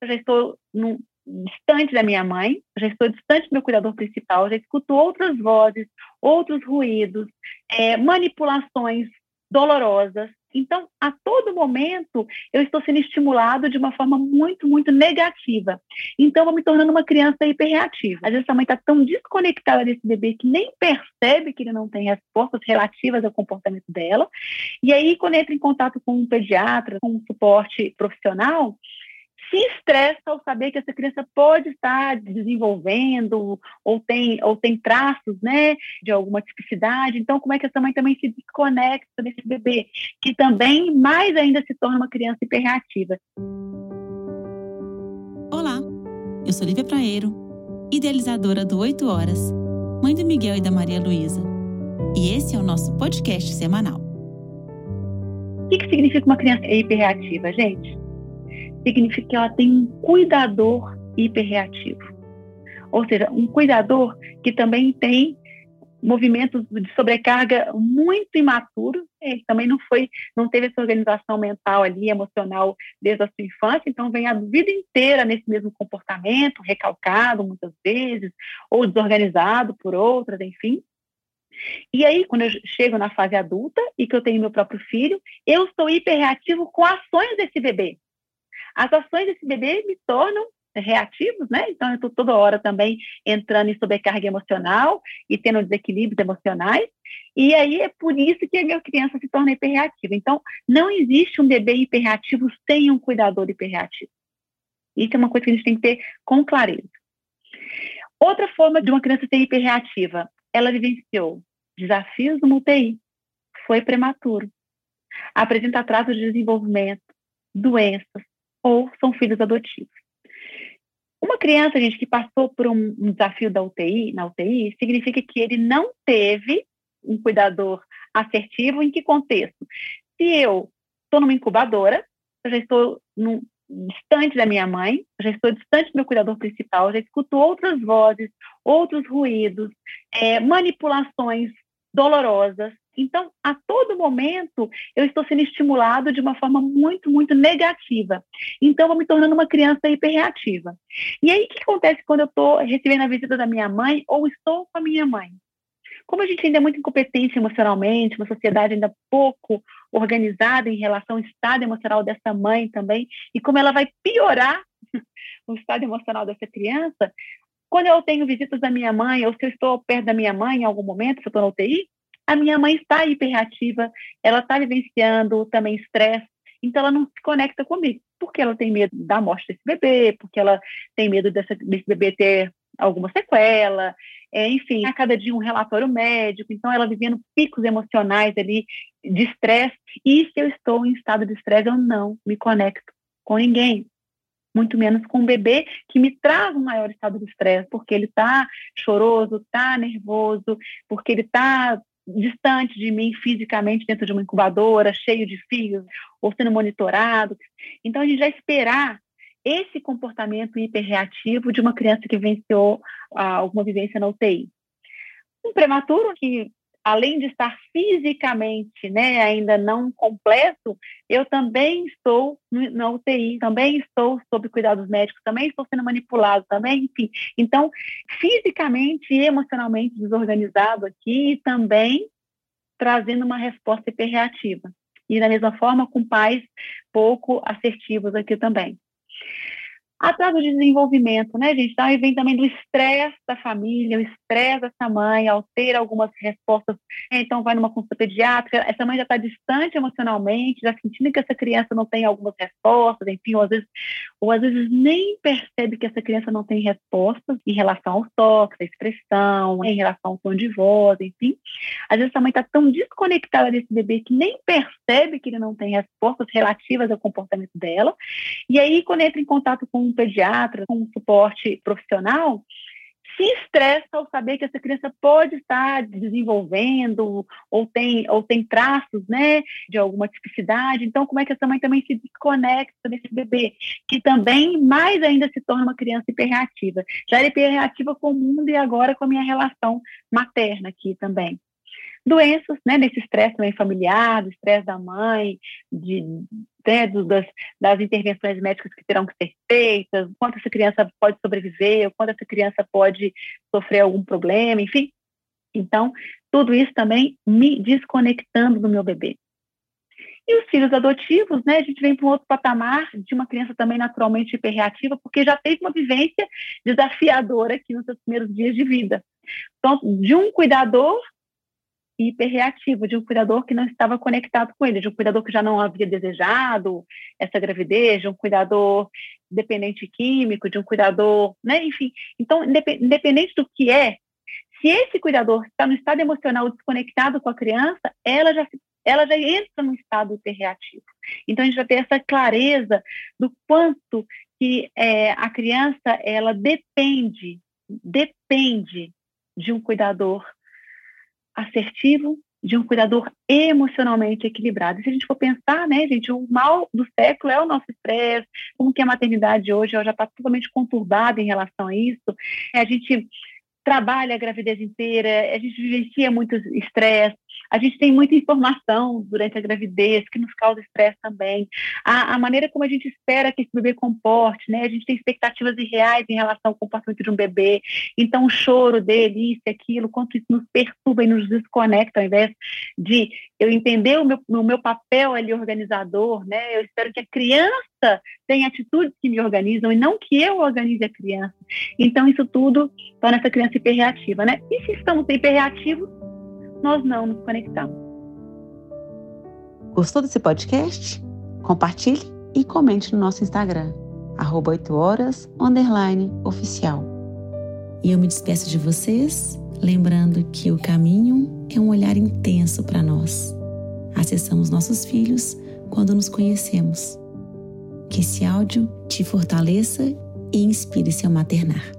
eu já estou distante da minha mãe, já estou distante do meu cuidador principal, já escuto outras vozes, outros ruídos, é, manipulações dolorosas. Então, a todo momento, eu estou sendo estimulado de uma forma muito, muito negativa. Então, eu vou me tornando uma criança hiperreativa. Às vezes, a mãe está tão desconectada desse bebê que nem percebe que ele não tem respostas relativas ao comportamento dela. E aí, quando entra em contato com um pediatra, com um suporte profissional, se estressa ao saber que essa criança pode estar desenvolvendo ou tem, ou tem traços né, de alguma tipicidade. Então, como é que essa mãe também se desconecta desse bebê, que também mais ainda se torna uma criança hiperreativa? Olá, eu sou Lívia Praeiro, idealizadora do 8 Horas, mãe do Miguel e da Maria Luísa. E esse é o nosso podcast semanal. O que, que significa uma criança hiperreativa, gente? Significa que ela tem um cuidador hiperreativo. Ou seja, um cuidador que também tem movimentos de sobrecarga muito imaturo, ele também não foi, não teve essa organização mental ali, emocional desde a sua infância, então vem a vida inteira nesse mesmo comportamento, recalcado muitas vezes, ou desorganizado por outras, enfim. E aí, quando eu chego na fase adulta e que eu tenho meu próprio filho, eu sou hiperreativo com ações desse bebê. As ações desse bebê me tornam reativos, né? Então, eu estou toda hora também entrando em sobrecarga emocional e tendo desequilíbrios emocionais. E aí é por isso que a minha criança se torna hiperreativa. Então, não existe um bebê hiperreativo sem um cuidador hiperreativo. Isso é uma coisa que a gente tem que ter com clareza. Outra forma de uma criança ser hiperreativa, ela vivenciou desafios no UTI, foi prematuro, apresenta atraso de desenvolvimento, doenças, ou são filhos adotivos. Uma criança, gente, que passou por um, desafio da UTI, na UTI, significa que ele não teve um cuidador assertivo em que contexto? Se eu estou numa incubadora, eu já estou num, distante da minha mãe, já estou distante do meu cuidador principal, já escuto outras vozes, outros ruídos, é, manipulações dolorosas, então, a todo momento, eu estou sendo estimulado de uma forma muito, muito negativa. Então, eu vou me tornando uma criança hiperreativa. E aí, o que acontece quando eu estou recebendo a visita da minha mãe ou estou com a minha mãe? Como a gente ainda é muito incompetente emocionalmente, uma sociedade ainda pouco organizada em relação ao estado emocional dessa mãe também, e como ela vai piorar o estado emocional dessa criança, quando eu tenho visitas da minha mãe, ou se eu estou perto da minha mãe em algum momento, se eu estou na UTI, a minha mãe está hiperreativa, ela está vivenciando também estresse, então ela não se conecta comigo, porque ela tem medo da morte desse bebê, porque ela tem medo dessa, desse bebê ter alguma sequela, é, enfim, a cada dia um relatório médico, então ela vivendo picos emocionais ali de estresse, e se eu estou em estado de estresse, eu não me conecto com ninguém, muito menos com um bebê que me traz um maior estado de estresse, porque ele está choroso, está nervoso, porque ele está distante de mim fisicamente dentro de uma incubadora, cheio de fios, ou sendo monitorado. Então, a gente já esperar esse comportamento hiperreativo de uma criança que venceu ah, alguma vivência na UTI. Um prematuro que além de estar fisicamente né, ainda não completo, eu também estou na UTI, também estou sob cuidados médicos, também estou sendo manipulado, também, enfim. Então, fisicamente e emocionalmente desorganizado aqui e também trazendo uma resposta hiperreativa. E da mesma forma com pais pouco assertivos aqui também. Atraso de desenvolvimento, né, gente? Então, aí vem também do estresse da família, o estresse dessa mãe, altera algumas respostas. Então, vai numa consulta pediátrica, essa mãe já está distante emocionalmente, já sentindo que essa criança não tem algumas respostas, enfim, ou às vezes, ou às vezes nem percebe que essa criança não tem respostas em relação aos toques, à expressão, em relação ao tom de voz, enfim. Às vezes, essa mãe está tão desconectada desse bebê que nem percebe que ele não tem respostas relativas ao comportamento dela. E aí, quando entra em contato com um pediatra, com um suporte profissional, se estressa ao saber que essa criança pode estar desenvolvendo ou tem, ou tem traços né, de alguma tipicidade. Então, como é que essa mãe também se desconecta desse bebê, que também mais ainda se torna uma criança hiperreativa. Já era hiperreativa com o mundo e agora com a minha relação materna aqui também. Doenças, né, nesse estresse também familiar, do estresse da mãe, de, né, do, das, das, intervenções médicas que terão que ser feitas, quanto essa criança pode sobreviver, quanto essa criança pode sofrer algum problema, enfim. Então, tudo isso também me desconectando do meu bebê. E os filhos adotivos, né, a gente vem para um outro patamar de uma criança também naturalmente hiperreativa, porque já teve uma vivência desafiadora aqui nos seus primeiros dias de vida. Então, de um cuidador hiperreativo, de um cuidador que não estava conectado com ele, de um cuidador que já não havia desejado essa gravidez, de um cuidador dependente químico, de um cuidador, né, enfim. Então, independente do que é, se esse cuidador está no estado emocional desconectado com a criança, ela já ela já entra no estado hiperreativo. Então, a gente vai ter essa clareza do quanto que é, a criança, ela depende, depende de um cuidador assertivo, de um cuidador emocionalmente equilibrado. Se a gente for pensar, né, gente, o mal do século é o nosso estresse, como que a maternidade hoje já está totalmente conturbada em relação a isso. A gente trabalha a gravidez inteira, a gente vivencia muito estresse, a gente tem muita informação durante a gravidez que nos causa estresse também. A, a, maneira como a gente espera que esse bebê comporte, né? A gente tem expectativas irreais em relação ao comportamento de um bebê. Então, o choro dele, isso e aquilo, quanto isso nos perturba e nos desconecta, ao invés de eu entender o meu, o meu papel ali organizador, né? Eu espero que a criança tenha atitudes que me organizam e não que eu organize a criança. Então, isso tudo torna essa criança hiperreativa, né? E se estamos hiperreativos, nós não nos conectamos. Gostou desse podcast? Compartilhe e comente no nosso Instagram, arroba 8 horas, underline, oficial. E eu me despeço de vocês, lembrando que o caminho é um olhar intenso para nós. Acessamos nossos filhos quando nos conhecemos. Que esse áudio te fortaleça e inspire seu maternar.